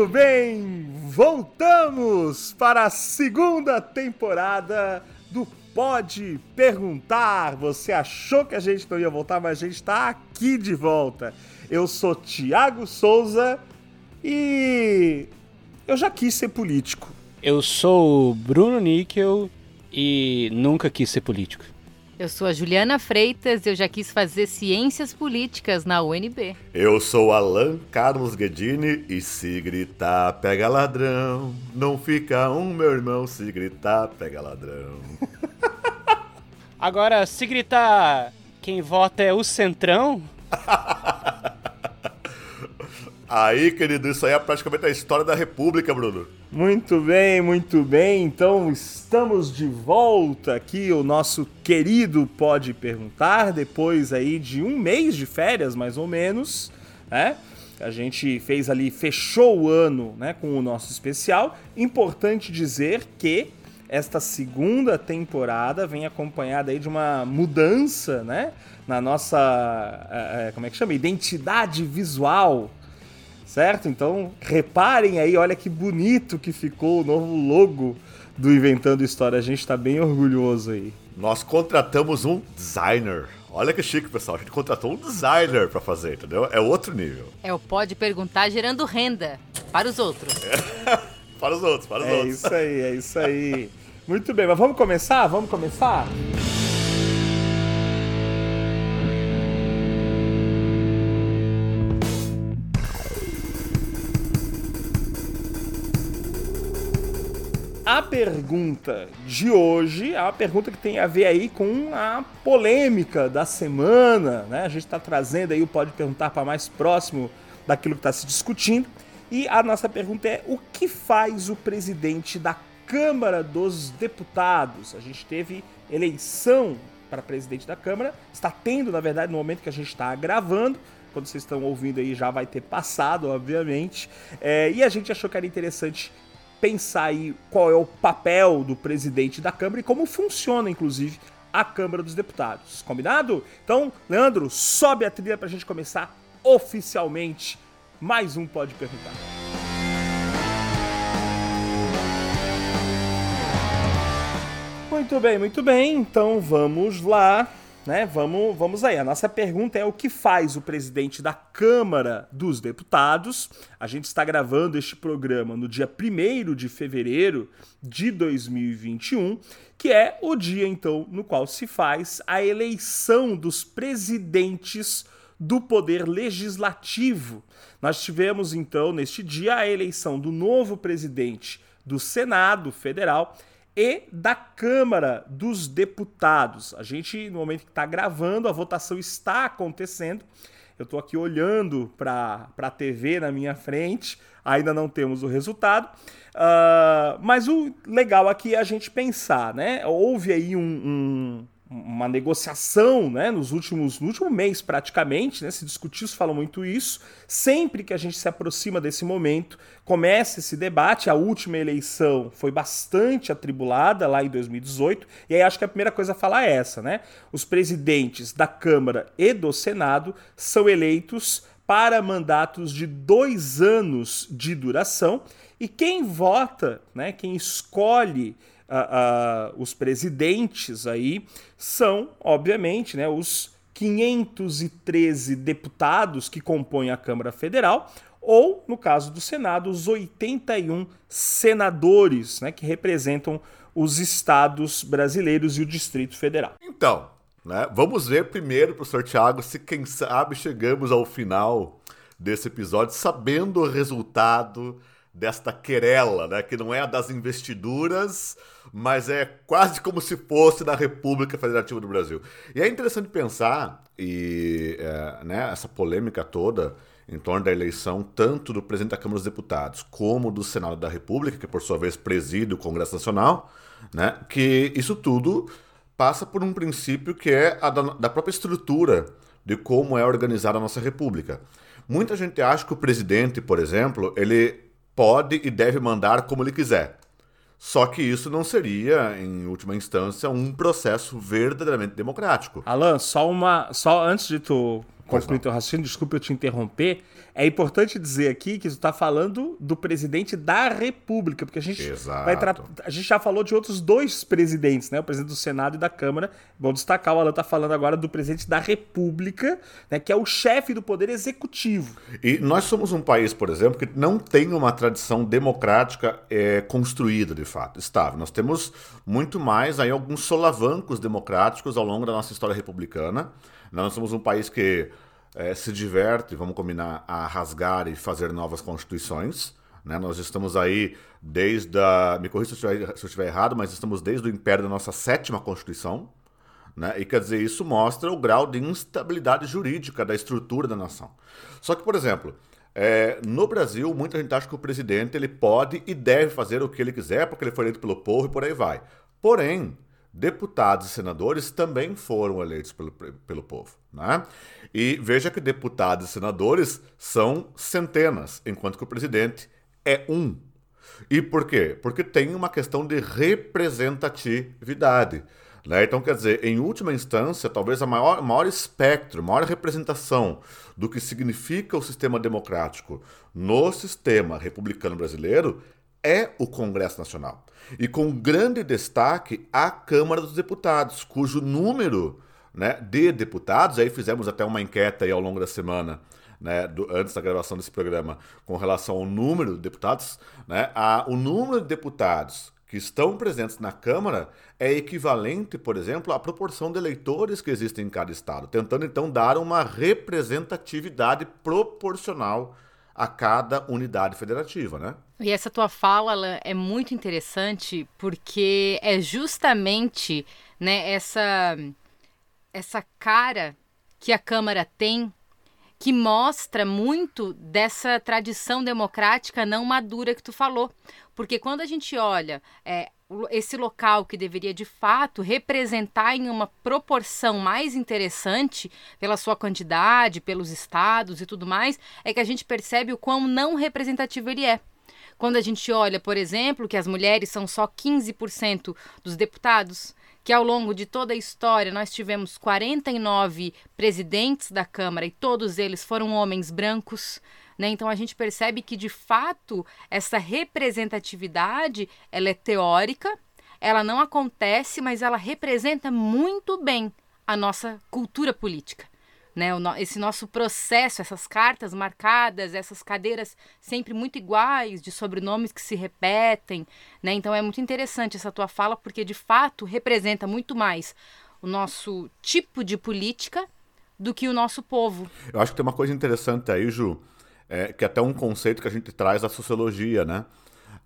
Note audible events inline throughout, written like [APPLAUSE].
Muito bem, voltamos para a segunda temporada do Pode Perguntar. Você achou que a gente não ia voltar, mas a gente está aqui de volta. Eu sou Tiago Souza e eu já quis ser político. Eu sou Bruno Níquel e nunca quis ser político. Eu sou a Juliana Freitas e eu já quis fazer ciências políticas na UNB. Eu sou Alan Carlos Guedini e se gritar pega ladrão, não fica um meu irmão, se gritar pega ladrão. [LAUGHS] Agora, se gritar quem vota é o Centrão, [LAUGHS] Aí, querido, isso aí é praticamente a história da República, Bruno. Muito bem, muito bem. Então estamos de volta aqui. O nosso querido pode perguntar depois aí de um mês de férias, mais ou menos, né? A gente fez ali, fechou o ano, né, com o nosso especial. Importante dizer que esta segunda temporada vem acompanhada aí de uma mudança, né, na nossa, eh, eh, como é que chama, identidade visual certo? Então reparem aí, olha que bonito que ficou o novo logo do Inventando História. A gente está bem orgulhoso aí. Nós contratamos um designer. Olha que chique, pessoal. A gente contratou um designer para fazer, entendeu? É outro nível. É o Pode Perguntar gerando renda para os outros. É. [LAUGHS] para os outros, para os é outros. É isso aí, é isso aí. Muito bem, mas vamos começar? Vamos começar? A pergunta de hoje é uma pergunta que tem a ver aí com a polêmica da semana, né? A gente está trazendo aí o Pode Perguntar para mais próximo daquilo que está se discutindo. E a nossa pergunta é: o que faz o presidente da Câmara dos Deputados? A gente teve eleição para presidente da Câmara, está tendo, na verdade, no momento que a gente está gravando. Quando vocês estão ouvindo aí já vai ter passado, obviamente. É, e a gente achou que era interessante pensar aí qual é o papel do presidente da Câmara e como funciona, inclusive, a Câmara dos Deputados. Combinado? Então, Leandro, sobe a trilha para a gente começar oficialmente mais um Pode Perguntar. Muito bem, muito bem. Então vamos lá né? Vamos, vamos aí. A nossa pergunta é o que faz o presidente da Câmara dos Deputados? A gente está gravando este programa no dia 1 de fevereiro de 2021, que é o dia então no qual se faz a eleição dos presidentes do Poder Legislativo. Nós tivemos então neste dia a eleição do novo presidente do Senado Federal e da Câmara dos Deputados. A gente, no momento que está gravando, a votação está acontecendo. Eu estou aqui olhando para a TV na minha frente, ainda não temos o resultado. Uh, mas o legal aqui é a gente pensar, né? Houve aí um, um uma negociação né, nos últimos, no último mês praticamente, né, se discutiu, se fala muito isso. Sempre que a gente se aproxima desse momento, começa esse debate. A última eleição foi bastante atribulada lá em 2018, e aí acho que a primeira coisa a falar é essa, né? Os presidentes da Câmara e do Senado são eleitos para mandatos de dois anos de duração, e quem vota, né, quem escolhe os presidentes aí são, obviamente, né, os 513 deputados que compõem a Câmara Federal, ou, no caso do Senado, os 81 senadores né, que representam os estados brasileiros e o Distrito Federal. Então, né, vamos ver primeiro, professor Tiago, se quem sabe chegamos ao final desse episódio sabendo o resultado desta querela, né, que não é a das investiduras, mas é quase como se fosse da República Federativa do Brasil. E é interessante pensar, e é, né, essa polêmica toda em torno da eleição tanto do presidente da Câmara dos Deputados como do Senado da República, que por sua vez preside o Congresso Nacional, né, que isso tudo passa por um princípio que é a da, da própria estrutura de como é organizada a nossa República. Muita gente acha que o presidente, por exemplo, ele pode e deve mandar como ele quiser. Só que isso não seria, em última instância, um processo verdadeiramente democrático. Alan, só uma. Só antes de tu concluir teu raciocínio, desculpa eu te interromper. É importante dizer aqui que tu está falando do presidente da República, porque a gente Exato. vai a gente já falou de outros dois presidentes, né? O presidente do Senado e da Câmara. Vou destacar, o Alan está falando agora do presidente da República, né? Que é o chefe do poder executivo. E nós somos um país, por exemplo, que não tem uma tradição democrática é, construída, de fato, estável. Nós temos muito mais aí alguns solavancos democráticos ao longo da nossa história republicana. Nós somos um país que é, se diverte, vamos combinar, a rasgar e fazer novas constituições. Né? Nós estamos aí desde a. Me corrija se eu estiver errado, mas estamos desde o Império da nossa sétima Constituição. Né? E quer dizer, isso mostra o grau de instabilidade jurídica da estrutura da nação. Só que, por exemplo, é, no Brasil, muita gente acha que o presidente ele pode e deve fazer o que ele quiser, porque ele foi eleito pelo povo e por aí vai. Porém, deputados e senadores também foram eleitos pelo, pelo povo. Né? E veja que deputados e senadores são centenas, enquanto que o presidente é um. E por quê? Porque tem uma questão de representatividade. Né? Então, quer dizer, em última instância, talvez a maior, maior espectro, maior representação do que significa o sistema democrático no sistema republicano brasileiro é o Congresso Nacional. E com grande destaque a Câmara dos Deputados, cujo número né, de deputados, aí fizemos até uma enquete aí ao longo da semana, né, do, antes da gravação desse programa, com relação ao número de deputados, né, a, o número de deputados que estão presentes na Câmara é equivalente, por exemplo, à proporção de eleitores que existem em cada estado, tentando então dar uma representatividade proporcional a cada unidade federativa, né? E essa tua fala Alan, é muito interessante porque é justamente né, essa, essa cara que a Câmara tem que mostra muito dessa tradição democrática não madura que tu falou. Porque quando a gente olha é, esse local que deveria de fato representar em uma proporção mais interessante pela sua quantidade, pelos estados e tudo mais, é que a gente percebe o quão não representativo ele é. Quando a gente olha, por exemplo, que as mulheres são só 15% dos deputados, que ao longo de toda a história nós tivemos 49 presidentes da Câmara e todos eles foram homens brancos, né? Então a gente percebe que de fato essa representatividade ela é teórica, ela não acontece, mas ela representa muito bem a nossa cultura política. Né, esse nosso processo, essas cartas marcadas, essas cadeiras sempre muito iguais, de sobrenomes que se repetem. Né? Então é muito interessante essa tua fala, porque de fato representa muito mais o nosso tipo de política do que o nosso povo. Eu acho que tem uma coisa interessante aí, Ju, é, que é até um conceito que a gente traz da sociologia, né?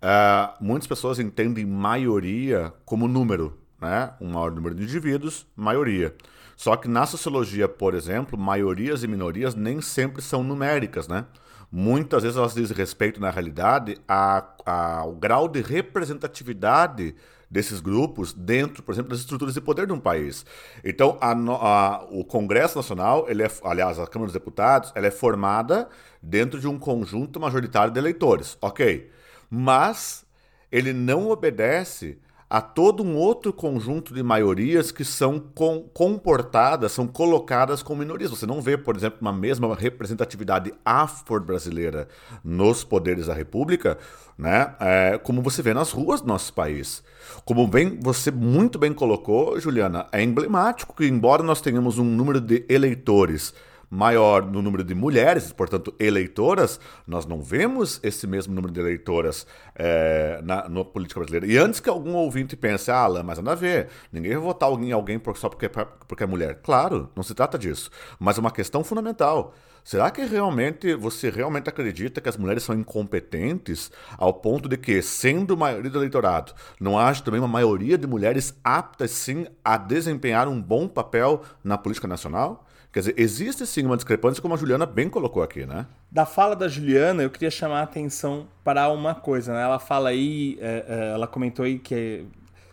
É, muitas pessoas entendem maioria como número, né? Um maior número de indivíduos, maioria. Só que na sociologia, por exemplo, maiorias e minorias nem sempre são numéricas, né? Muitas vezes elas dizem respeito, na realidade, a, a, ao grau de representatividade desses grupos dentro, por exemplo, das estruturas de poder de um país. Então, a, a, o Congresso Nacional, ele é, aliás, a Câmara dos Deputados, ela é formada dentro de um conjunto majoritário de eleitores, ok? Mas ele não obedece a todo um outro conjunto de maiorias que são com, comportadas, são colocadas como minorias. Você não vê, por exemplo, uma mesma representatividade afro-brasileira nos poderes da República, né? É, como você vê nas ruas do nosso país. Como bem você muito bem colocou, Juliana, é emblemático que, embora nós tenhamos um número de eleitores maior no número de mulheres, portanto, eleitoras, nós não vemos esse mesmo número de eleitoras é, na, na política brasileira. E antes que algum ouvinte pense, ah, Alan, mas nada a ver, ninguém vai votar alguém, alguém só porque, porque é mulher. Claro, não se trata disso. Mas é uma questão fundamental. Será que realmente você realmente acredita que as mulheres são incompetentes ao ponto de que, sendo maioria do eleitorado, não haja também uma maioria de mulheres aptas sim a desempenhar um bom papel na política nacional? Quer dizer, existe sim uma discrepância, como a Juliana bem colocou aqui, né? Da fala da Juliana, eu queria chamar a atenção para uma coisa, né? Ela fala aí, é, é, ela comentou aí que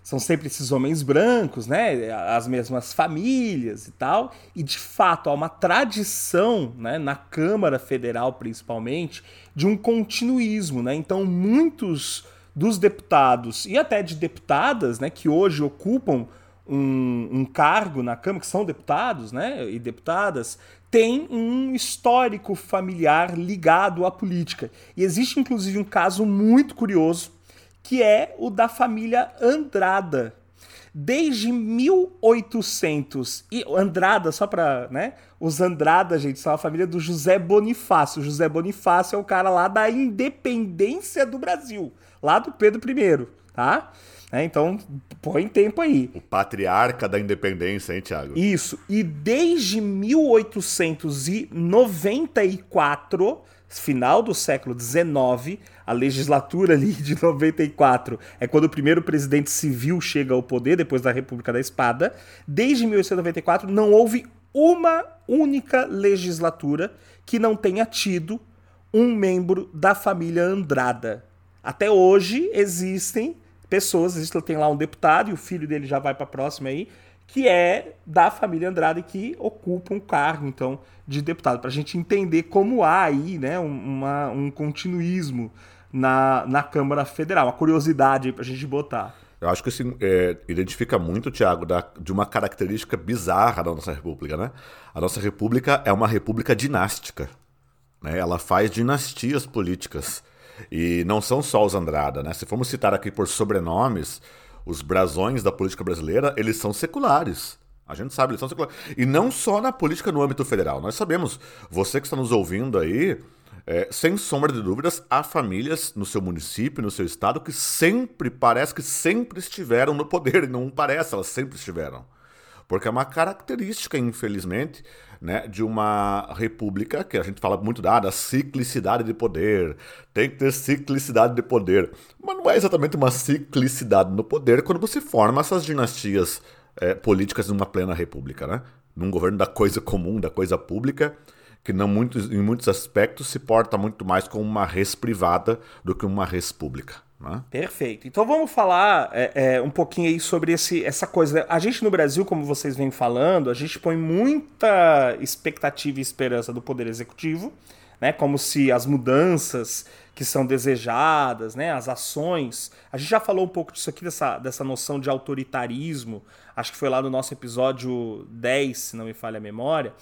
são sempre esses homens brancos, né? As mesmas famílias e tal. E de fato há uma tradição, né? Na Câmara Federal principalmente, de um continuismo, né? Então muitos dos deputados e até de deputadas, né? Que hoje ocupam um, um cargo na Câmara, que são deputados né, e deputadas, tem um histórico familiar ligado à política. E existe inclusive um caso muito curioso, que é o da família Andrada. Desde 1800 e Andrada, só para, né? Os Andrada, gente, são a família do José Bonifácio. José Bonifácio é o cara lá da independência do Brasil, lá do Pedro I, tá? É, então, põe tempo aí. O patriarca da independência, hein, Tiago? Isso. E desde 1894, final do século XIX, a legislatura ali de 94 é quando o primeiro presidente civil chega ao poder, depois da República da Espada. Desde 1894 não houve uma única legislatura que não tenha tido um membro da família Andrada. Até hoje existem pessoas, existe, tem lá um deputado e o filho dele já vai para a próxima aí, que é da família Andrade que ocupa um cargo, então, de deputado, para a gente entender como há aí né, uma, um continuismo na, na Câmara Federal, uma curiosidade para a gente botar. Eu acho que isso é, identifica muito, Tiago, de uma característica bizarra da nossa república, né? A nossa república é uma república dinástica. Né? Ela faz dinastias políticas. E não são só os Andrada, né? Se formos citar aqui por sobrenomes, os brasões da política brasileira, eles são seculares. A gente sabe, eles são seculares. E não só na política no âmbito federal. Nós sabemos, você que está nos ouvindo aí, é, sem sombra de dúvidas, há famílias no seu município, no seu estado, que sempre, parece que sempre estiveram no poder. E não parece, elas sempre estiveram. Porque é uma característica, infelizmente, né, de uma república que a gente fala muito da, da ciclicidade de poder. Tem que ter ciclicidade de poder. Mas não é exatamente uma ciclicidade no poder quando você forma essas dinastias é, políticas numa plena república, né? Num governo da coisa comum, da coisa pública, que não muitos, em muitos aspectos se porta muito mais como uma res privada do que uma res pública. Né? Perfeito. Então vamos falar é, é, um pouquinho aí sobre esse, essa coisa. A gente no Brasil, como vocês vêm falando, a gente põe muita expectativa e esperança do Poder Executivo, né? Como se as mudanças que são desejadas, né? As ações. A gente já falou um pouco disso aqui, dessa, dessa noção de autoritarismo. Acho que foi lá no nosso episódio 10, se não me falha a memória.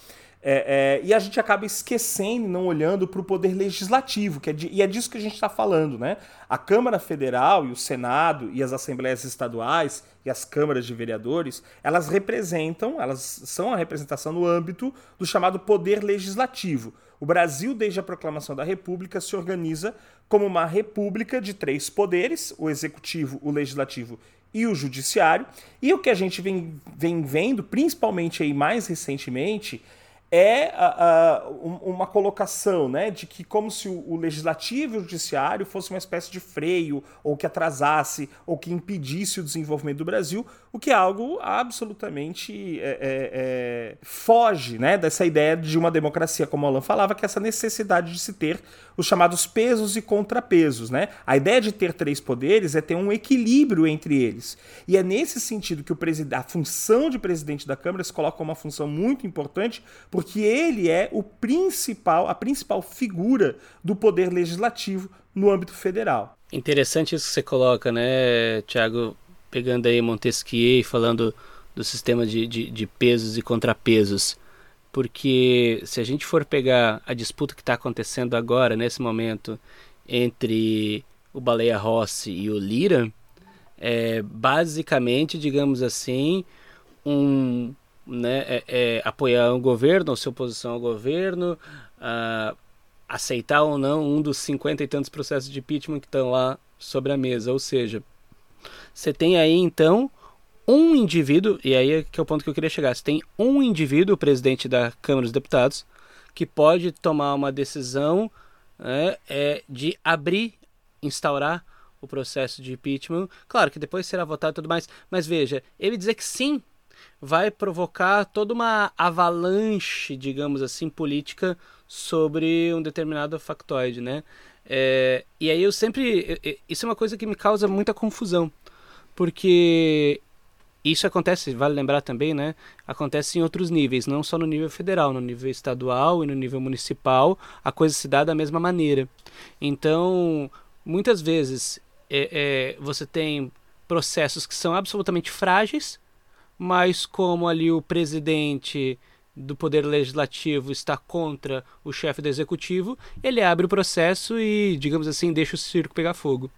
É, é, e a gente acaba esquecendo, não olhando para o poder legislativo, que é de, e é disso que a gente está falando, né? A Câmara Federal e o Senado e as assembleias estaduais e as câmaras de vereadores, elas representam, elas são a representação no âmbito do chamado poder legislativo. O Brasil, desde a proclamação da República, se organiza como uma república de três poderes: o executivo, o legislativo e o judiciário. E o que a gente vem, vem vendo, principalmente aí mais recentemente, é a, a, uma colocação né, de que como se o, o, legislativo e o judiciário fosse uma espécie de freio, ou que atrasasse, ou que impedisse o desenvolvimento do Brasil, o que é algo absolutamente é, é, é, foge né, dessa ideia de uma democracia, como Alan falava, que é essa necessidade de se ter os chamados pesos e contrapesos. Né? A ideia de ter três poderes é ter um equilíbrio entre eles. E é nesse sentido que o a função de presidente da Câmara se coloca como uma função muito importante, porque ele é o principal, a principal figura do poder legislativo no âmbito federal. Interessante isso que você coloca, né, Tiago? Pegando aí Montesquieu e falando do sistema de, de, de pesos e contrapesos porque se a gente for pegar a disputa que está acontecendo agora, nesse momento, entre o Baleia Rossi e o Lira, é basicamente, digamos assim, um, né, é, é, apoiar o governo, ou sua oposição ao governo, uh, aceitar ou não um dos cinquenta e tantos processos de impeachment que estão lá sobre a mesa. Ou seja, você tem aí então um indivíduo, e aí é que é o ponto que eu queria chegar, você tem um indivíduo, o presidente da Câmara dos Deputados, que pode tomar uma decisão né, é, de abrir, instaurar o processo de impeachment. Claro que depois será votado e tudo mais, mas veja, ele dizer que sim vai provocar toda uma avalanche, digamos assim, política sobre um determinado factoide, né? É, e aí eu sempre. Isso é uma coisa que me causa muita confusão. Porque isso acontece, vale lembrar também, né? Acontece em outros níveis, não só no nível federal, no nível estadual e no nível municipal, a coisa se dá da mesma maneira. Então, muitas vezes é, é, você tem processos que são absolutamente frágeis, mas como ali o presidente do Poder Legislativo está contra o chefe do Executivo, ele abre o processo e, digamos assim, deixa o circo pegar fogo.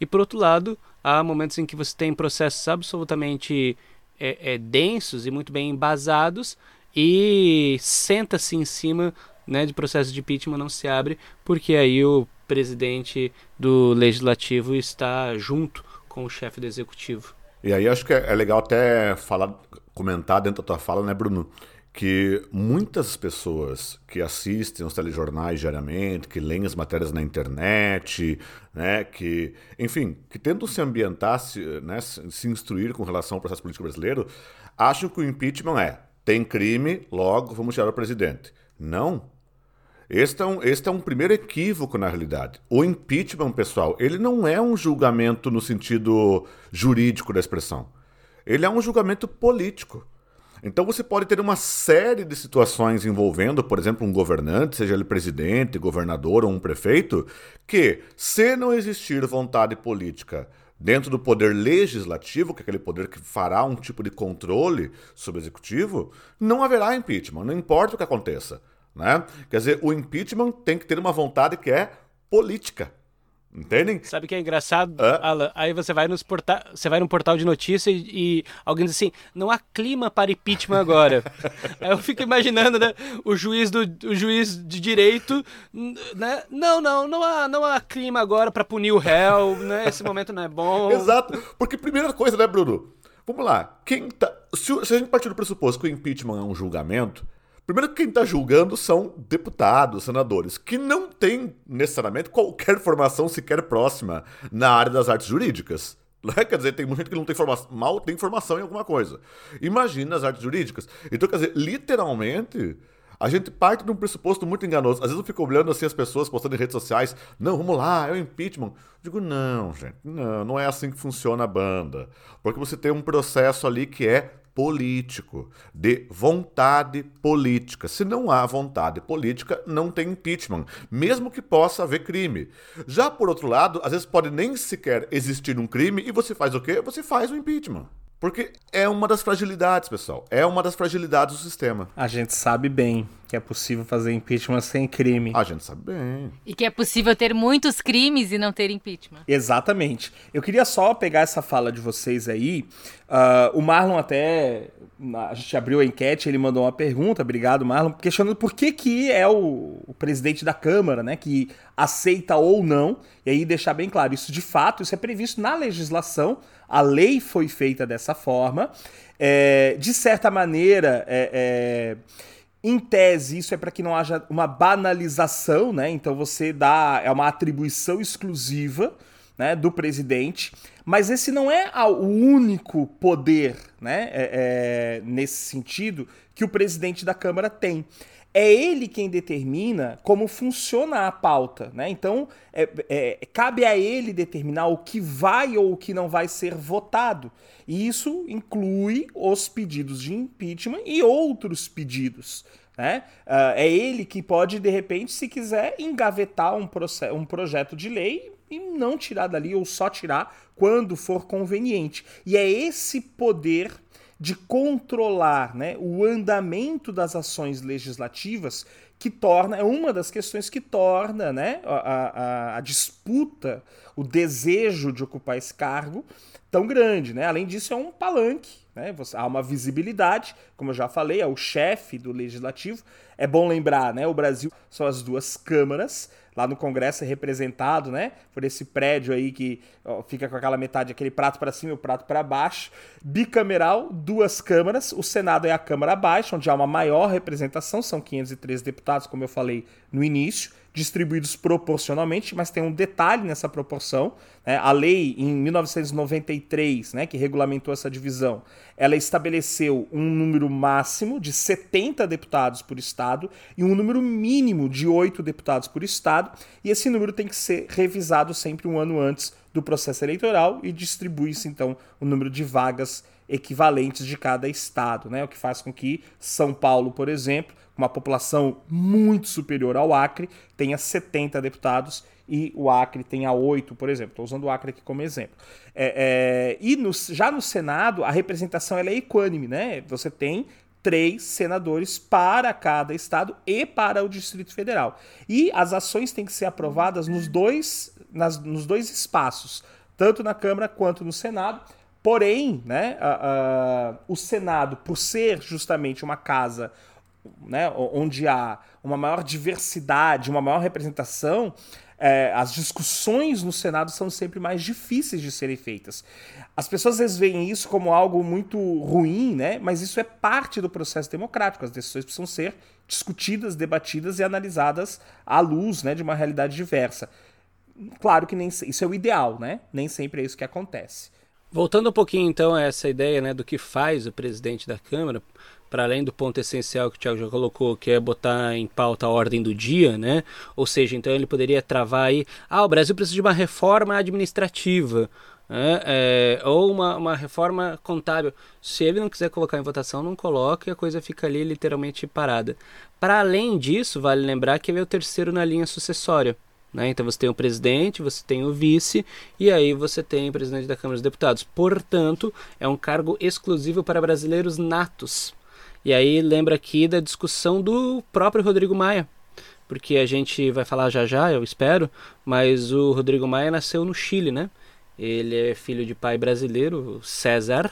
E por outro lado, há momentos em que você tem processos absolutamente é, é, densos e muito bem embasados e senta-se em cima né, de processo de impeachment não se abre porque aí o presidente do legislativo está junto com o chefe do executivo. E aí acho que é, é legal até falar, comentar dentro da tua fala, né, Bruno? Que muitas pessoas que assistem os telejornais diariamente, que leem as matérias na internet, né, que, enfim, que tentam se ambientar, se, né, se instruir com relação ao processo político brasileiro, acham que o impeachment é tem crime, logo vamos tirar o presidente. Não. Este é, um, este é um primeiro equívoco na realidade. O impeachment, pessoal, ele não é um julgamento no sentido jurídico da expressão. Ele é um julgamento político. Então você pode ter uma série de situações envolvendo, por exemplo, um governante, seja ele presidente, governador ou um prefeito, que, se não existir vontade política dentro do poder legislativo, que é aquele poder que fará um tipo de controle sobre o executivo, não haverá impeachment, não importa o que aconteça. Né? Quer dizer, o impeachment tem que ter uma vontade que é política. Entendem? Sabe o que é engraçado? Alan? Aí você vai nos porta... você vai num portal de notícias e, e, alguém diz assim: não há clima para impeachment agora. [LAUGHS] Aí eu fico imaginando, né? O juiz do o juiz de direito, né? Não, não, não há, não há clima agora para punir o réu, né? Esse momento não é bom. Exato. Porque primeira coisa, né, Bruno? Vamos lá. Quem tá... se, se a gente partir do pressuposto que o impeachment é um julgamento, Primeiro, quem está julgando são deputados, senadores, que não têm necessariamente qualquer formação sequer próxima na área das artes jurídicas. [LAUGHS] Né? Quer dizer, tem muita gente que não tem formação, mal tem formação em alguma coisa. Imagina as artes jurídicas. Então, quer dizer, literalmente, a gente parte de um pressuposto muito enganoso. Às vezes eu fico olhando assim as pessoas postando em redes sociais, não, vamos lá, é o impeachment. Eu digo, não, gente, não, não é assim que funciona a banda. Porque você tem um processo ali que é político, de vontade política. Se não há vontade política, não tem impeachment, mesmo que possa haver crime. Já por outro lado, às vezes pode nem sequer existir um crime e você faz o quê? Você faz o impeachment. Porque é uma das fragilidades, pessoal. É uma das fragilidades do sistema. A gente sabe bem que é possível fazer impeachment sem crime. A gente sabe bem. E que é possível ter muitos crimes e não ter impeachment. Exatamente. Eu queria só pegar essa fala de vocês aí. Uh, o Marlon até. A gente abriu a enquete, ele mandou uma pergunta, obrigado, Marlon, questionando por que, que é o, o presidente da Câmara, né, que aceita ou não. E aí deixar bem claro, isso de fato, isso é previsto na legislação a lei foi feita dessa forma. É, de certa maneira, é, é, em tese, isso é para que não haja uma banalização, né? Então você dá. É uma atribuição exclusiva né, do presidente. Mas esse não é o único poder, né? É, é, nesse sentido, que o presidente da Câmara tem é ele quem determina como funciona a pauta, né? Então é, é, cabe a ele determinar o que vai ou o que não vai ser votado. E isso inclui os pedidos de impeachment e outros pedidos. Né? Uh, é ele que pode, de repente, se quiser, engavetar um, um projeto de lei e não tirar dali ou só tirar quando for conveniente. E é esse poder de controlar né, o andamento das ações legislativas que torna, é uma das questões que torna né, a, a, a disputa, o desejo de ocupar esse cargo tão grande. Né? Além disso, é um palanque. Né? Você, há uma visibilidade, como eu já falei, é o chefe do legislativo. É bom lembrar, né? O Brasil são as duas câmaras lá no Congresso é representado, né? Por esse prédio aí que ó, fica com aquela metade, aquele prato para cima e o prato para baixo. Bicameral, duas câmaras. O Senado é a Câmara abaixo, onde há uma maior representação, são 513 deputados, como eu falei no início distribuídos proporcionalmente, mas tem um detalhe nessa proporção. Né? A lei, em 1993, né, que regulamentou essa divisão, ela estabeleceu um número máximo de 70 deputados por estado e um número mínimo de 8 deputados por estado, e esse número tem que ser revisado sempre um ano antes do processo eleitoral e distribui-se então o número de vagas equivalentes de cada estado, né? O que faz com que São Paulo, por exemplo, uma população muito superior ao Acre, tenha 70 deputados e o Acre tenha 8, por exemplo. Estou usando o Acre aqui como exemplo. É, é, e no, já no Senado, a representação é equânime, né? Você tem três senadores para cada estado e para o Distrito Federal. E as ações têm que ser aprovadas nos dois, nas, nos dois espaços, tanto na Câmara quanto no Senado. Porém, né, o Senado, por ser justamente uma casa né, onde há uma maior diversidade, uma maior representação, é, as discussões no Senado são sempre mais difíceis de serem feitas. As pessoas às vezes veem isso como algo muito ruim, né? mas isso é parte do processo democrático. As decisões precisam ser discutidas, debatidas e analisadas à luz né, de uma realidade diversa. Claro que nem isso é o ideal, né? Nem sempre é isso que acontece. Voltando um pouquinho então a essa ideia né, do que faz o presidente da Câmara, para além do ponto essencial que o Thiago já colocou, que é botar em pauta a ordem do dia, né? Ou seja, então ele poderia travar aí, ah, o Brasil precisa de uma reforma administrativa. Né? É, ou uma, uma reforma contábil. Se ele não quiser colocar em votação, não coloque e a coisa fica ali literalmente parada. Para além disso, vale lembrar que ele é o terceiro na linha sucessória. Né? Então você tem o presidente, você tem o vice e aí você tem o presidente da Câmara dos Deputados. Portanto, é um cargo exclusivo para brasileiros natos. E aí lembra aqui da discussão do próprio Rodrigo Maia, porque a gente vai falar já já, eu espero, mas o Rodrigo Maia nasceu no Chile, né? Ele é filho de pai brasileiro, César,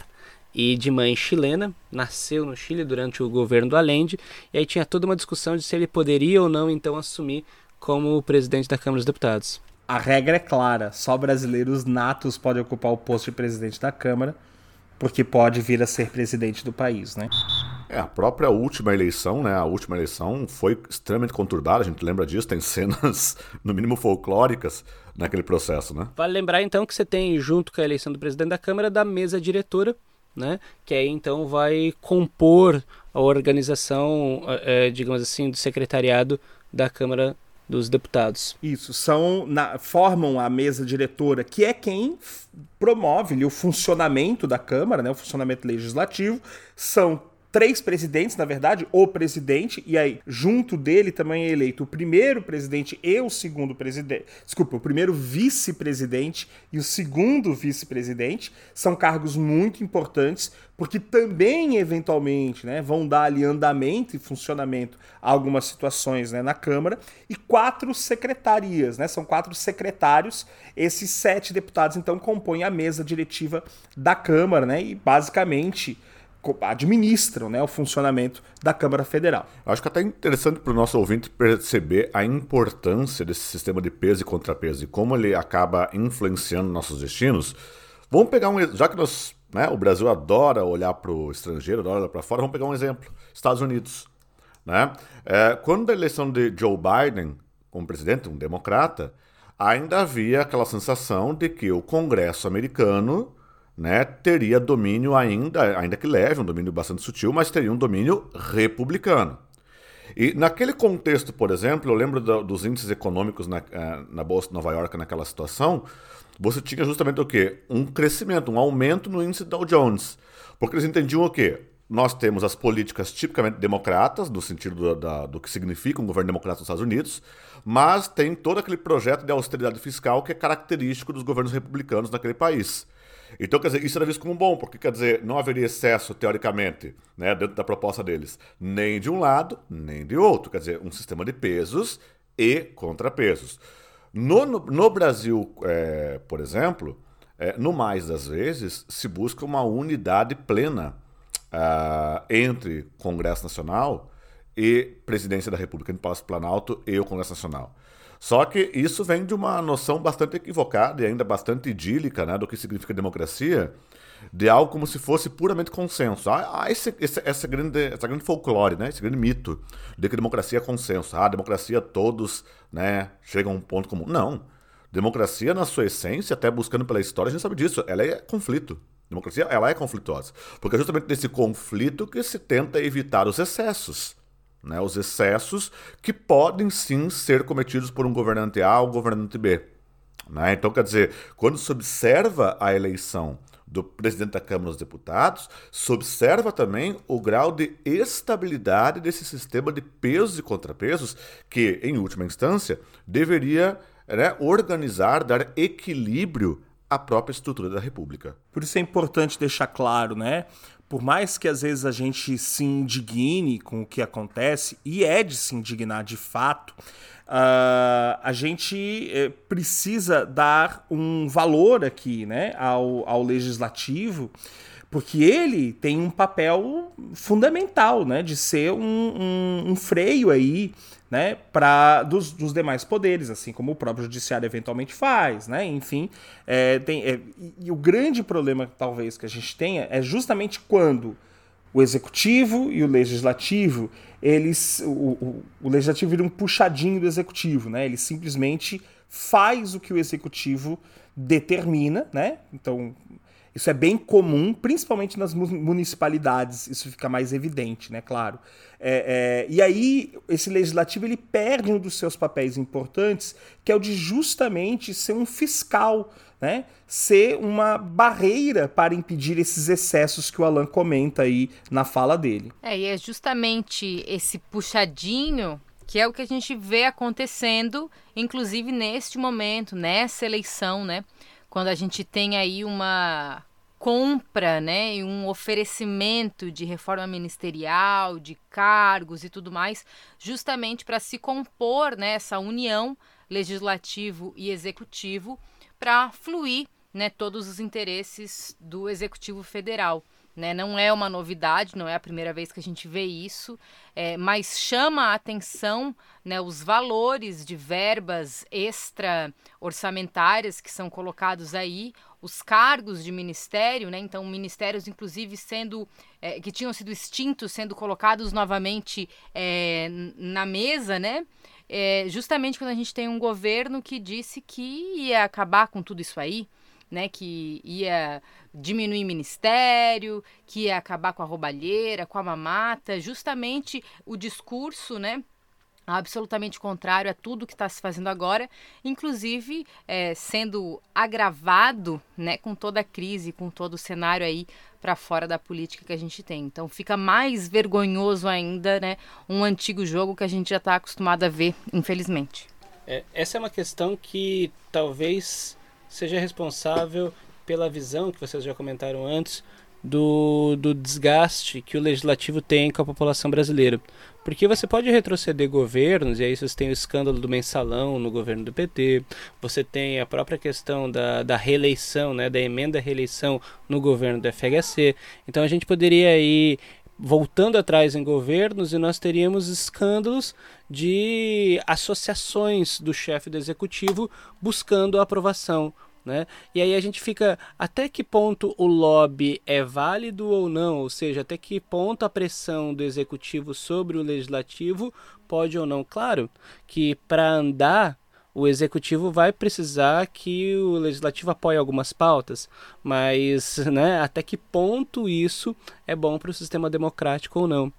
e de mãe chilena, nasceu no Chile durante o governo do Allende, e aí tinha toda uma discussão de se ele poderia ou não então assumir como presidente da Câmara dos Deputados. A regra é clara, só brasileiros natos podem ocupar o posto de presidente da Câmara, porque pode vir a ser presidente do país, né? É, a própria última eleição, né? A última eleição foi extremamente conturbada, a gente lembra disso, tem cenas, [LAUGHS] no mínimo, folclóricas naquele processo, né? Vale lembrar, então, que você tem, junto com a eleição do presidente da Câmara, da mesa diretora, né? Que aí, então, vai compor a organização, é, digamos assim, do secretariado da Câmara dos deputados. Isso, são na, formam a mesa diretora, que é quem promove o funcionamento da Câmara, né, o funcionamento legislativo. São três presidentes, na verdade, o presidente, e aí, junto dele também é eleito o primeiro presidente e o segundo presidente. Desculpa, o primeiro vice-presidente e o segundo vice-presidente. São cargos muito importantes, porque também, eventualmente, né, vão dar ali andamento e funcionamento a algumas situações né, na Câmara. E quatro secretarias, né? São quatro secretários. Esses sete deputados, então, compõem a mesa diretiva da Câmara, né? E basicamente administram né, o funcionamento da Câmara Federal. Acho que é até interessante para o nosso ouvinte perceber a importância desse sistema de peso e contrapeso e como ele acaba influenciando nossos destinos. Vamos pegar um. Já que nós, né, o Brasil adora olhar para o estrangeiro, adora olhar para fora, vamos pegar um exemplo: Estados Unidos. Né? É, quando a eleição de Joe Biden como presidente, um democrata, ainda havia aquela sensação de que o Congresso americano né, teria domínio ainda, ainda que leve, um domínio bastante sutil, mas teria um domínio republicano. E naquele contexto, por exemplo, eu lembro do, dos índices econômicos na, eh, na Bolsa de Nova York naquela situação, você tinha justamente o quê? Um crescimento, um aumento no índice Dow Jones. Porque eles entendiam o quê? Nós temos as políticas tipicamente democratas, no sentido do, da, do que significa um governo democrata nos Estados Unidos, mas tem todo aquele projeto de austeridade fiscal que é característico dos governos republicanos naquele país. Então, quer dizer, isso era visto como bom, porque, quer dizer, não haveria excesso, teoricamente, né, dentro da proposta deles, nem de um lado, nem de outro. Quer dizer, um sistema de pesos e contrapesos. No, no, no Brasil, é, por exemplo, é, no mais das vezes, se busca uma unidade plena uh, entre Congresso Nacional e Presidência da República, entre Palácio Planalto e o Congresso Nacional. Só que isso vem de uma noção bastante equivocada e ainda bastante idílica né, do que significa democracia, de algo como se fosse puramente consenso. Há esse, esse, essa, grande, essa grande folclore, né, esse grande mito de que democracia é consenso. Ah, democracia todos né, chegam a um ponto comum. Não. Democracia, na sua essência, até buscando pela história, a gente sabe disso, ela é conflito. Democracia, ela é conflituosa. Porque é justamente nesse conflito que se tenta evitar os excessos né, os excessos que podem sim ser cometidos por um governante A ou governante B. Né? Então, quer dizer, quando se observa a eleição do presidente da Câmara dos Deputados, se observa também o grau de estabilidade desse sistema de pesos e contrapesos, que, em última instância, deveria né, organizar, dar equilíbrio à própria estrutura da República. Por isso é importante deixar claro, né? Por mais que às vezes a gente se indigne com o que acontece, e é de se indignar de fato, uh, a gente eh, precisa dar um valor aqui né, ao, ao legislativo, porque ele tem um papel fundamental né, de ser um, um, um freio aí né, para dos, dos, demais poderes, assim como o próprio judiciário eventualmente faz, né, enfim, é, tem, é, e o grande problema talvez que a gente tenha é justamente quando o executivo e o legislativo eles o, o, o, legislativo vira um puxadinho do executivo, né? Ele simplesmente faz o que o executivo determina, né? Então isso é bem comum, principalmente nas municipalidades, isso fica mais evidente, né? Claro. É, é, e aí esse legislativo ele perde um dos seus papéis importantes, que é o de justamente ser um fiscal né, ser uma barreira para impedir esses excessos que o Alan comenta aí na fala dele. É, e é justamente esse puxadinho que é o que a gente vê acontecendo, inclusive neste momento, nessa eleição, né? Quando a gente tem aí uma compra, né, e um oferecimento de reforma ministerial, de cargos e tudo mais, justamente para se compor né, união legislativo e executivo para fluir né, todos os interesses do Executivo Federal. Né? Não é uma novidade, não é a primeira vez que a gente vê isso, é, mas chama a atenção né, os valores de verbas extra orçamentárias que são colocados aí, os cargos de ministério, né? então ministérios inclusive sendo é, que tinham sido extintos sendo colocados novamente é, na mesa, né? é, justamente quando a gente tem um governo que disse que ia acabar com tudo isso aí, né, que ia diminuir ministério, que ia acabar com a roubalheira, com a mamata, justamente o discurso, né, absolutamente contrário a tudo que está se fazendo agora, inclusive é, sendo agravado, né, com toda a crise, com todo o cenário aí para fora da política que a gente tem. Então fica mais vergonhoso ainda, né, um antigo jogo que a gente já está acostumado a ver, infelizmente. É, essa é uma questão que talvez seja responsável pela visão que vocês já comentaram antes do, do desgaste que o legislativo tem com a população brasileira. Porque você pode retroceder governos, e aí você tem o escândalo do mensalão no governo do PT, você tem a própria questão da, da reeleição, né, da emenda reeleição no governo do FHC. Então a gente poderia ir voltando atrás em governos e nós teríamos escândalos de associações do chefe do executivo buscando a aprovação né? E aí a gente fica até que ponto o lobby é válido ou não, ou seja, até que ponto a pressão do executivo sobre o legislativo pode ou não. Claro que para andar o executivo vai precisar que o legislativo apoie algumas pautas, mas [LAUGHS] né, até que ponto isso é bom para o sistema democrático ou não.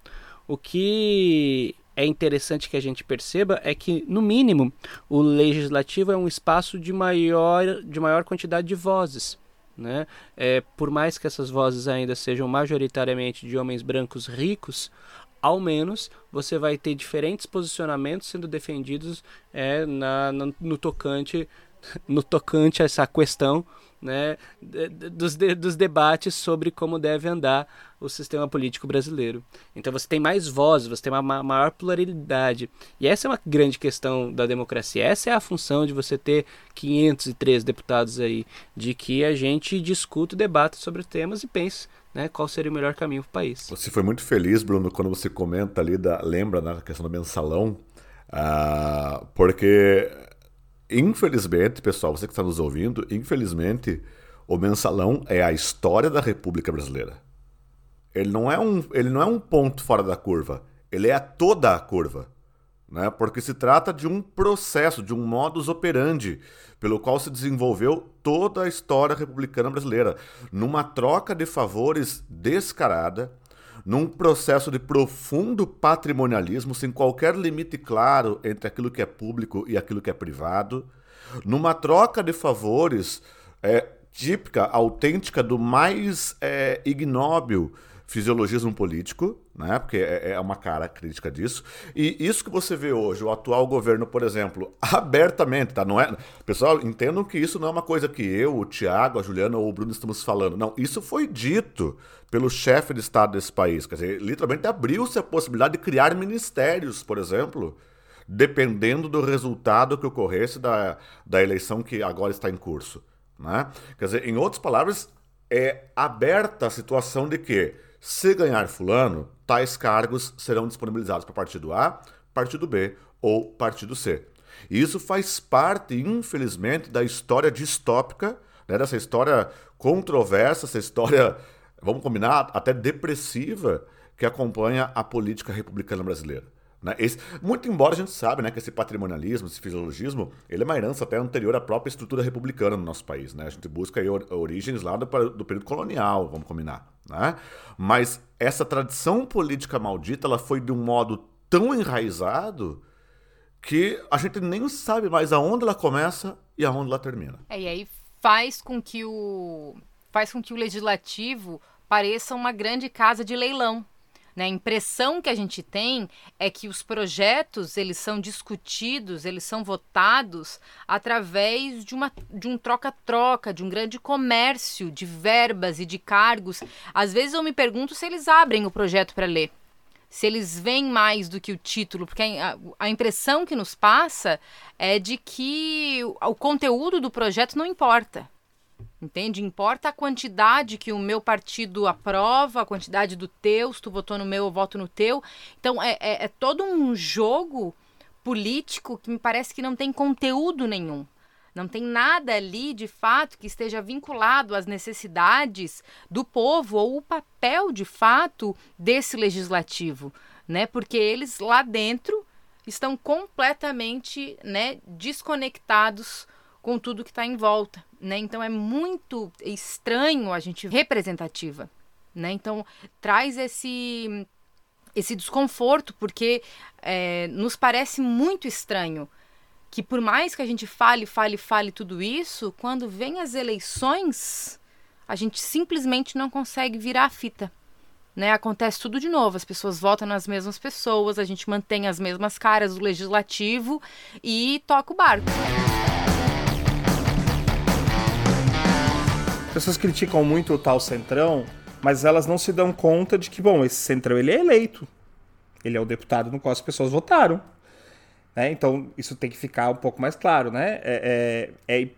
O que é interessante que a gente perceba é que, no mínimo, o legislativo é um espaço de maior, de maior quantidade de vozes. Né? É, por mais que essas vozes ainda sejam majoritariamente de homens brancos ricos, ao menos você vai ter diferentes posicionamentos sendo defendidos é, na, no, tocante [LAUGHS] no tocante a essa questão né, dos, de, dos debates sobre como deve andar o sistema político brasileiro. Então você tem mais vozes, você tem uma maior pluralidade. E essa é uma grande questão da democracia. Essa é a função de você ter 503 deputados aí, de que a gente discute, debate sobre temas e pense né, qual seria o melhor caminho para o país. Você foi muito feliz, Bruno, quando você comenta ali, da, lembra na questão do mensalão, uh, porque Infelizmente, pessoal, você que está nos ouvindo, infelizmente, o mensalão é a história da República Brasileira. Ele não é um, ele não é um ponto fora da curva, ele é toda a curva. Né? Porque se trata de um processo, de um modus operandi, pelo qual se desenvolveu toda a história republicana brasileira, numa troca de favores descarada, num processo de profundo patrimonialismo, sem qualquer limite claro entre aquilo que é público e aquilo que é privado, numa troca de favores é, típica, autêntica do mais é, ignóbil fisiologismo político, né? Porque é, é, uma cara crítica disso. E isso que você vê hoje, o atual governo, por exemplo, [LAUGHS] abertamente, tá? Não é, pessoal, entendam que isso não é uma coisa que eu, o Tiago, a Juliana ou o Bruno estamos falando. Não, isso foi dito pelo chefe de estado desse país. Quer dizer, literalmente abriu-se a possibilidade de criar ministérios, por exemplo, dependendo do resultado que ocorresse da, da eleição que agora está em curso. Né? Quer dizer, em outras palavras, é aberta a situação de que se ganhar fulano, tais cargos serão disponibilizados para partido A, partido B ou partido C. E isso faz parte, infelizmente, da história distópica, né, dessa história controversa, essa história, vamos combinar, até depressiva, que acompanha a política republicana brasileira. Né? Esse, muito embora a gente sabe né, que esse patrimonialismo, esse fisiologismo, ele é uma herança até anterior à própria estrutura republicana no nosso país. Né? A gente busca aí origens lá do, do período colonial, vamos combinar. Né? Mas essa tradição política maldita ela foi de um modo tão enraizado que a gente nem sabe mais aonde ela começa e aonde ela termina. É, e aí faz com que o faz com que o legislativo pareça uma grande casa de leilão. Né? A impressão que a gente tem é que os projetos eles são discutidos, eles são votados através de, uma, de um troca-troca, de um grande comércio de verbas e de cargos. Às vezes eu me pergunto se eles abrem o projeto para ler. Se eles veem mais do que o título, porque a, a impressão que nos passa é de que o, o conteúdo do projeto não importa. Entende? Importa a quantidade que o meu partido aprova, a quantidade do teu, se tu votou no meu, eu voto no teu. Então é, é, é todo um jogo político que me parece que não tem conteúdo nenhum. Não tem nada ali, de fato, que esteja vinculado às necessidades do povo ou o papel, de fato, desse legislativo, né? Porque eles lá dentro estão completamente, né, desconectados com tudo que está em volta, né? Então é muito estranho a gente representativa, né? Então traz esse esse desconforto porque é, nos parece muito estranho que por mais que a gente fale, fale, fale tudo isso, quando vem as eleições, a gente simplesmente não consegue virar a fita. Né, acontece tudo de novo, as pessoas votam nas mesmas pessoas, a gente mantém as mesmas caras do legislativo e toca o barco. Pessoas criticam muito o tal Centrão, mas elas não se dão conta de que, bom, esse Centrão ele é eleito. Ele é o deputado no qual as pessoas votaram. Né? Então, isso tem que ficar um pouco mais claro, né? É, é, é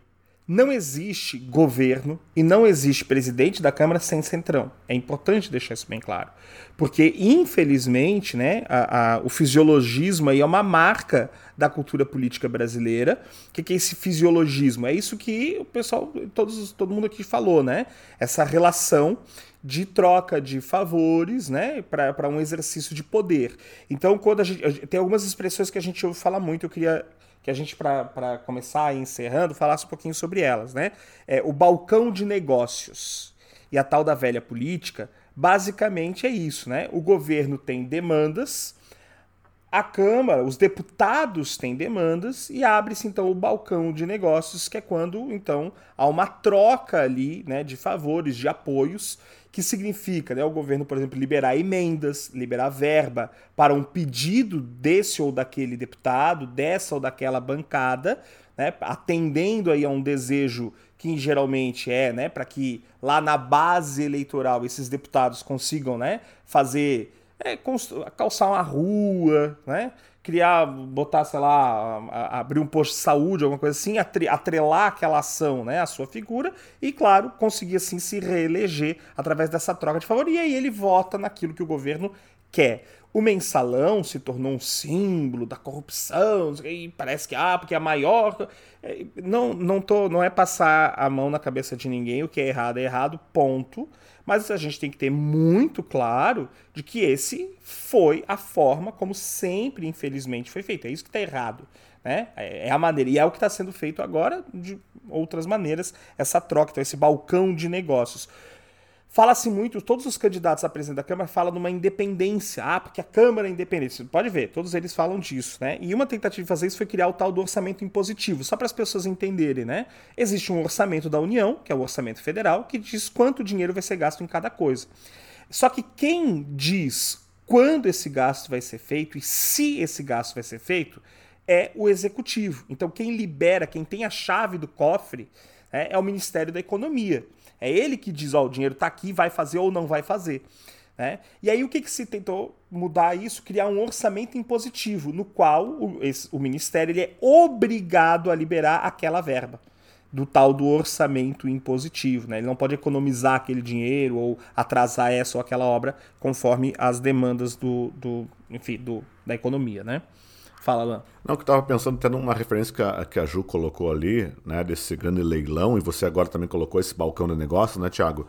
não existe governo e não existe presidente da Câmara sem centrão. É importante deixar isso bem claro. Porque, infelizmente, né, a, a, o fisiologismo aí é uma marca da cultura política brasileira. O que, que é esse fisiologismo? É isso que o pessoal, todos, todo mundo aqui falou, né? Essa relação de troca de favores, né, para um exercício de poder. Então, quando a gente tem algumas expressões que a gente ouve falar muito, eu queria que a gente, para começar encerrando, falasse um pouquinho sobre elas. Né? É, o balcão de negócios e a tal da velha política, basicamente é isso. Né? O governo tem demandas, a Câmara, os deputados têm demandas e abre-se então o balcão de negócios, que é quando então há uma troca ali né, de favores, de apoios que significa né, o governo, por exemplo, liberar emendas, liberar verba para um pedido desse ou daquele deputado, dessa ou daquela bancada, né, atendendo aí a um desejo que geralmente é né, para que lá na base eleitoral esses deputados consigam né, fazer, é, calçar uma rua, né, criar, botar, sei lá, abrir um posto de saúde, alguma coisa assim, atrelar aquela ação né, à sua figura e, claro, conseguir assim se reeleger através dessa troca de favor. E aí ele vota naquilo que o governo quer. O mensalão se tornou um símbolo da corrupção, e parece que, ah, porque é a maior. É, não, não, tô, não é passar a mão na cabeça de ninguém, o que é errado é errado, ponto. Mas a gente tem que ter muito claro de que esse foi a forma como sempre, infelizmente, foi feito. É isso que está errado. Né? É, é a maneira. E é o que está sendo feito agora de outras maneiras, essa troca, então, esse balcão de negócios. Fala-se muito, todos os candidatos à presidente da Câmara falam numa independência. Ah, porque a Câmara é independente. Você pode ver, todos eles falam disso, né? E uma tentativa de fazer isso foi criar o tal do orçamento impositivo, só para as pessoas entenderem, né? Existe um orçamento da União, que é o orçamento federal, que diz quanto dinheiro vai ser gasto em cada coisa. Só que quem diz quando esse gasto vai ser feito e se esse gasto vai ser feito é o executivo. Então, quem libera, quem tem a chave do cofre é, é o Ministério da Economia. É ele que diz: ó, o dinheiro está aqui, vai fazer ou não vai fazer. Né? E aí o que, que se tentou mudar isso? Criar um orçamento impositivo, no qual o, esse, o Ministério ele é obrigado a liberar aquela verba do tal do orçamento impositivo. Né? Ele não pode economizar aquele dinheiro ou atrasar essa ou aquela obra conforme as demandas do, do enfim, do, da economia. Né? Fala, Alain. Não, que eu estava pensando até numa referência que a, que a Ju colocou ali, né, desse grande leilão, e você agora também colocou esse balcão de negócio, né, Tiago?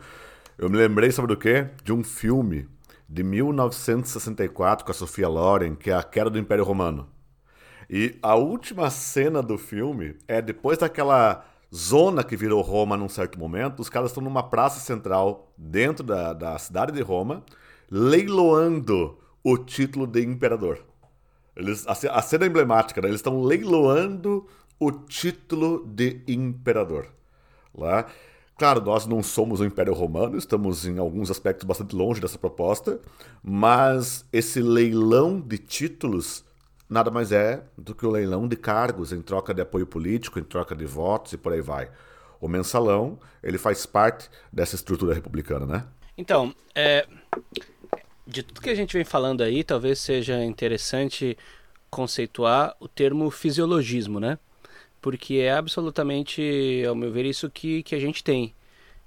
Eu me lembrei, sabe do quê? De um filme de 1964 com a Sofia Loren, que é A Queda do Império Romano. E a última cena do filme é depois daquela zona que virou Roma num certo momento, os caras estão numa praça central dentro da, da cidade de Roma, leiloando o título de imperador. Eles, a, cena emblemática, né? eles estão leiloando o título de imperador. Lá. Claro, nós não somos o Império Romano, estamos em alguns aspectos bastante longe dessa proposta, mas esse leilão de títulos nada mais é do que o leilão de cargos em troca de apoio político, em troca de votos e por aí vai. O mensalão, ele faz parte dessa estrutura republicana, né? Então, é, de tudo que a gente vem falando aí, talvez seja interessante conceituar o termo fisiologismo, né? Porque é absolutamente, ao meu ver, isso que, que a gente tem.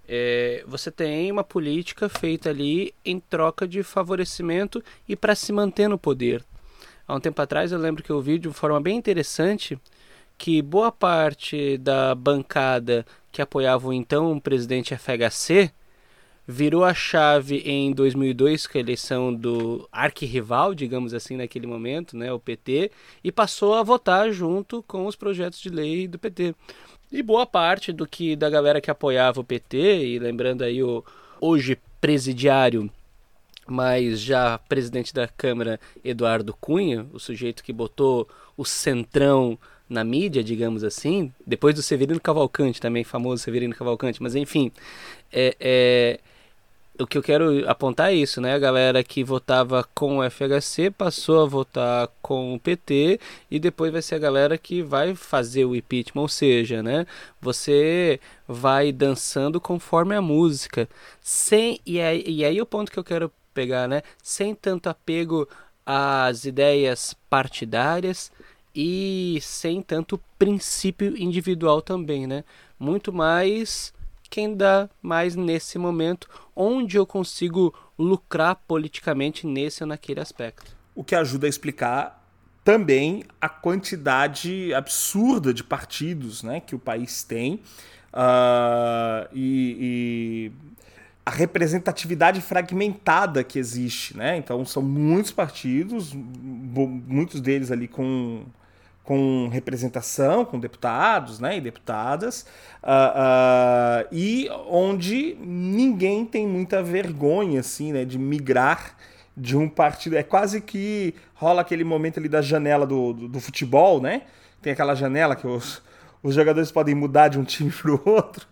É, você tem uma política feita ali em troca de favorecimento e para se manter no poder. Há um tempo atrás eu lembro que eu vi de forma bem interessante que boa parte da bancada que apoiava o então presidente FHC virou a chave em 2002 com a eleição do arquirrival, digamos assim, naquele momento, né, o PT, e passou a votar junto com os projetos de lei do PT. E boa parte do que da galera que apoiava o PT, e lembrando aí o hoje presidiário, mas já presidente da Câmara Eduardo Cunha, o sujeito que botou o centrão na mídia, digamos assim, depois do Severino Cavalcante, também famoso Severino Cavalcante, mas enfim, é, é o que eu quero apontar é isso, né? A galera que votava com o FHC passou a votar com o PT e depois vai ser a galera que vai fazer o impeachment, ou seja, né? Você vai dançando conforme a música, sem e aí, e aí o ponto que eu quero pegar, né? Sem tanto apego às ideias partidárias e sem tanto princípio individual também, né? Muito mais quem dá mais nesse momento, onde eu consigo lucrar politicamente nesse ou naquele aspecto. O que ajuda a explicar também a quantidade absurda de partidos né, que o país tem uh, e, e, a representatividade fragmentada que existe. Né? Então, são muitos partidos, muitos deles ali com com representação, com deputados né, e deputadas, uh, uh, e onde ninguém tem muita vergonha assim, né, de migrar de um partido. É quase que rola aquele momento ali da janela do, do, do futebol, né? Tem aquela janela que os, os jogadores podem mudar de um time para o outro.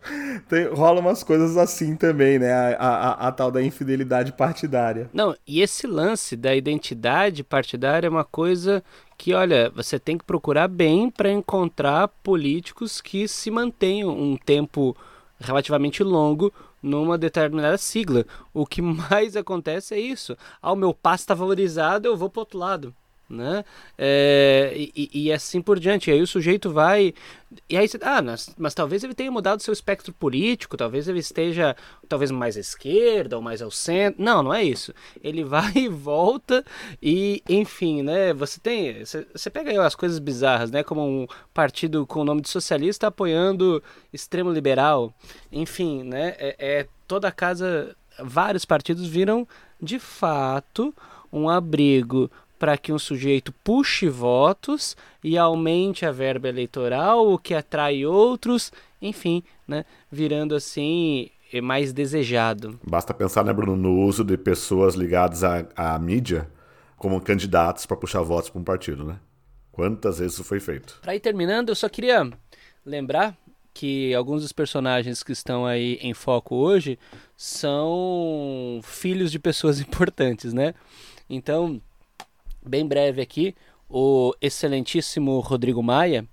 Tem, rola umas coisas assim também, né? A, a, a, tal da infidelidade partidária. Não, e esse lance da identidade partidária é uma coisa que, olha, você tem que procurar bem para encontrar políticos que se mantenham um tempo relativamente longo numa determinada sigla. O que [LAUGHS] mais acontece é isso. Ah, o meu passo está valorizado, eu vou para outro lado né? É, e, e, assim por diante. E aí o sujeito vai. E aí ah, mas, mas talvez ele tenha mudado seu espectro político, talvez ele esteja talvez mais à esquerda ou mais ao centro. Não, não é isso. Ele [LAUGHS] vai e volta e, enfim, né? Você tem. Você, você pega aí as coisas bizarras, né? Como um partido com o nome de socialista apoiando extremo liberal. Enfim, né? É, é toda a casa. Vários partidos viram de fato um abrigo para que um sujeito puxe votos e aumente a verba eleitoral, o que atrai outros, enfim, né, virando assim mais desejado. Basta pensar, né, Bruno, no uso de pessoas ligadas à, à mídia como candidatos para puxar votos para um partido, né? Quantas vezes isso foi feito? Para ir terminando, eu só queria lembrar que alguns dos personagens que estão aí em foco hoje são filhos de pessoas [LAUGHS] importantes, né? Então, bem breve aqui, o excelentíssimo Rodrigo Maia,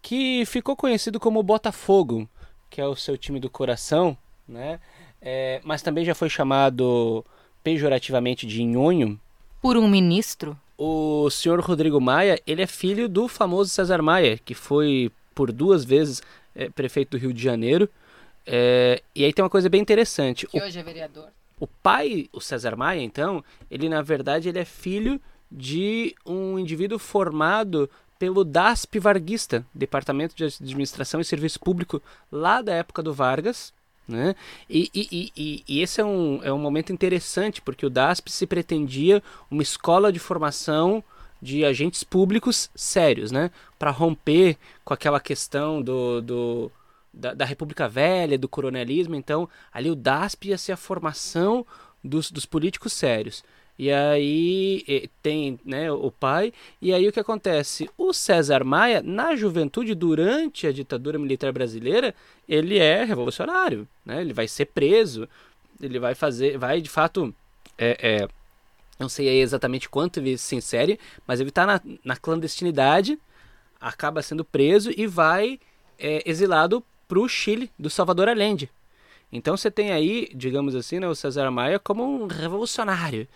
que ficou conhecido como Botafogo, que é o seu time do coração, né? É, mas também já foi chamado pejorativamente de nhonho. Por um ministro? O senhor Rodrigo Maia, ele é filho do famoso César Maia, que foi por duas vezes é, prefeito do Rio de Janeiro. É, e aí tem uma coisa bem interessante. Que o, hoje é vereador. O pai, o César Maia, então, ele na verdade ele é filho de um indivíduo formado pelo DASP Varguista, Departamento de Administração e Serviço Público, lá da época do Vargas. Né? E, e, e, e, esse é um, é um momento interessante, porque o DASP se pretendia uma escola de formação de agentes públicos sérios, né? para romper com aquela questão do, do da, da, República Velha, do coronelismo. Então, ali o DASP ia ser a formação dos, dos políticos sérios. E aí tem né, o pai. E aí o que acontece? O César Maia, na juventude, durante a ditadura militar brasileira, ele é revolucionário. Né? Ele vai ser preso. Ele vai fazer. Vai de fato. É, é, não sei exatamente quanto ele se insere, mas ele está na, na, clandestinidade, acaba sendo preso e vai é, exilado para o Chile, do Salvador Allende. Então você tem aí, digamos assim, né, o César Maia como um revolucionário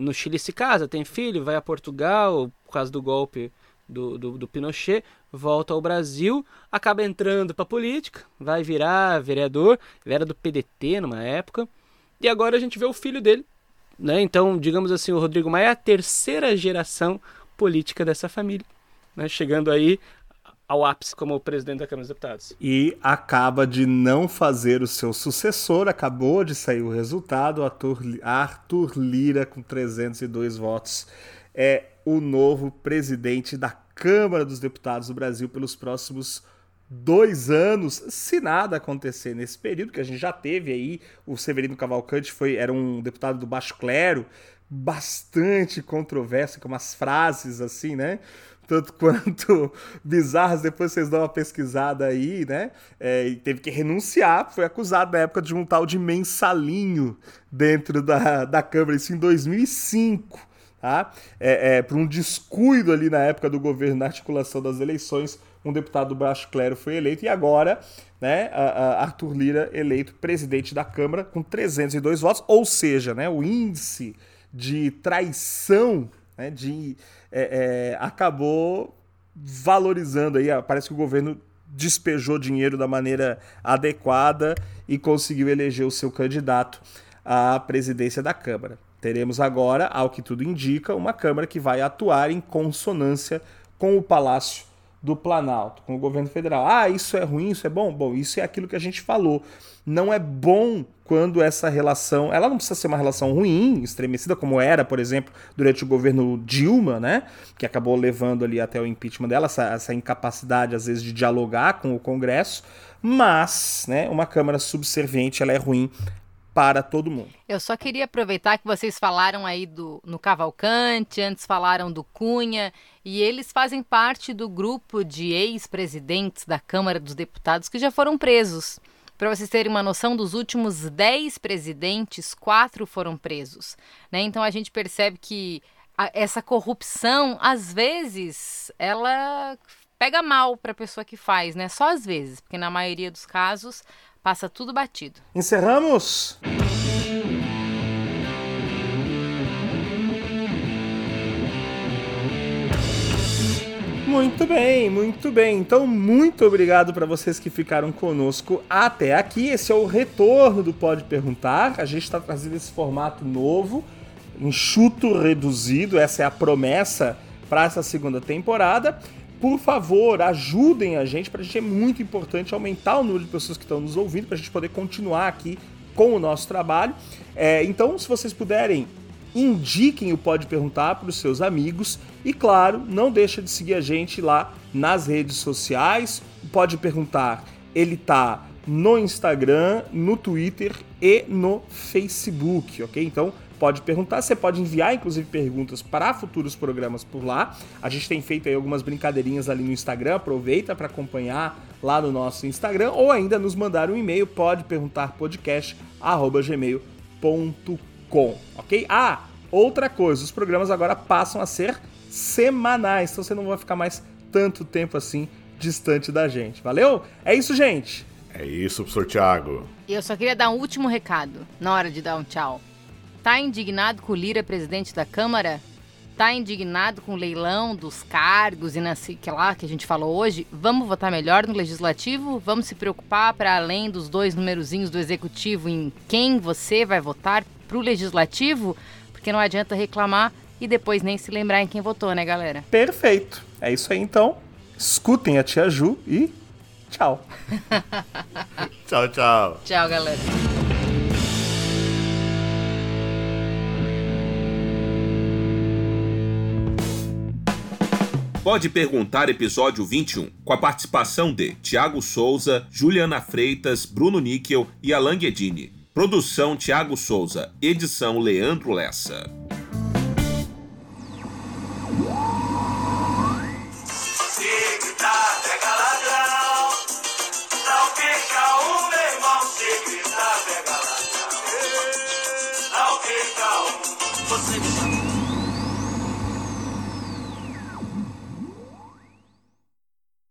no Chile se casa, tem filho, vai a Portugal por causa do golpe do, do, do Pinochet, volta ao Brasil, acaba entrando para política, vai virar vereador, ele era do PDT numa época, e agora a gente vê o filho dele. Né? Então, digamos assim, o Rodrigo Maia é a terceira geração política dessa família, né? chegando aí ao ápice como presidente da Câmara dos Deputados. E acaba de não fazer o seu sucessor, acabou de sair o resultado, Arthur Lira com 302 votos é o novo presidente da Câmara dos Deputados do Brasil pelos próximos dois anos, se nada acontecer nesse período, que a gente já teve aí, o Severino Cavalcante foi, era um deputado do Baixo Clero, bastante controverso, com umas frases assim, né? Tanto [LAUGHS] quanto bizarras, depois vocês dão uma pesquisada aí, né? É, e teve que renunciar, foi acusado na época de um tal de mensalinho dentro da, da Câmara, isso em 2005. Tá? É, é, por um descuido ali na época do governo na articulação das eleições, um deputado do Baixo Clero foi eleito e agora, né, a, a Arthur Lira eleito presidente da Câmara com 302 votos, ou seja, né, o índice de traição né, de, é, é, acabou valorizando aí. Parece que o governo despejou dinheiro da maneira adequada e conseguiu eleger o seu candidato à presidência da Câmara. Teremos agora, ao que tudo indica, uma Câmara que vai atuar em consonância com o Palácio do Planalto, com o governo federal. Ah, isso é ruim, isso é bom? Bom, isso é aquilo que a gente falou. Não é bom quando essa relação, ela não precisa ser uma relação ruim, estremecida como era, por exemplo, durante o governo Dilma, né, que acabou levando ali até o impeachment dela, essa, essa incapacidade às vezes de dialogar com o Congresso, mas, né, uma Câmara subserviente, ela é ruim para todo mundo. Eu só queria aproveitar que vocês falaram aí do no Cavalcante, antes falaram do Cunha, e eles fazem parte do grupo de ex-presidentes da Câmara dos Deputados que já foram presos. Para vocês terem uma noção, dos últimos 10 presidentes, quatro foram presos. Né? Então a gente percebe que a, essa corrupção, às vezes, ela pega mal para a pessoa que faz, né? Só às vezes, porque na maioria dos casos passa tudo batido. Encerramos? Muito bem, muito bem. Então, muito obrigado para vocês que ficaram conosco até aqui. Esse é o retorno do Pode Perguntar. A gente está trazendo esse formato novo, enxuto, reduzido. Essa é a promessa para essa segunda temporada. Por favor, ajudem a gente, para a gente é muito importante aumentar o número de pessoas que estão nos ouvindo, para a gente poder continuar aqui com o nosso trabalho. É, então, se vocês puderem indiquem o Pode Perguntar para os seus amigos e, claro, não deixa de seguir a gente lá nas redes sociais. O Pode Perguntar, ele tá no Instagram, no Twitter e no Facebook, ok? Então pode perguntar, você pode enviar inclusive perguntas para futuros programas por lá. A gente tem feito aí algumas brincadeirinhas ali no Instagram, aproveita para acompanhar lá no nosso Instagram ou ainda nos mandar um e-mail, pode perguntar podcast@gmail.com, OK? Ah, outra coisa, os programas agora passam a ser semanais, então você não vai ficar mais tanto tempo assim distante da gente. Valeu? É isso, gente. É isso, professor Tiago. E eu só queria dar um último recado na hora de dar um tchau. Tá indignado com o Lira, presidente da Câmara? Tá indignado com o leilão dos cargos e na que lá que a gente falou hoje? Vamos votar melhor no legislativo? Vamos se preocupar para além dos dois numerozinhos do executivo em quem você vai votar pro legislativo? Porque não adianta reclamar e depois nem se lembrar em quem votou, né, galera? Perfeito. É isso aí então. Escutem a tia Ju e tchau. [LAUGHS] tchau, tchau. Tchau, galera. Pode Perguntar, episódio 21, com a participação de Tiago Souza, Juliana Freitas, Bruno Níquel e Alan Guedini. Produção Tiago Souza, edição Leandro Lessa.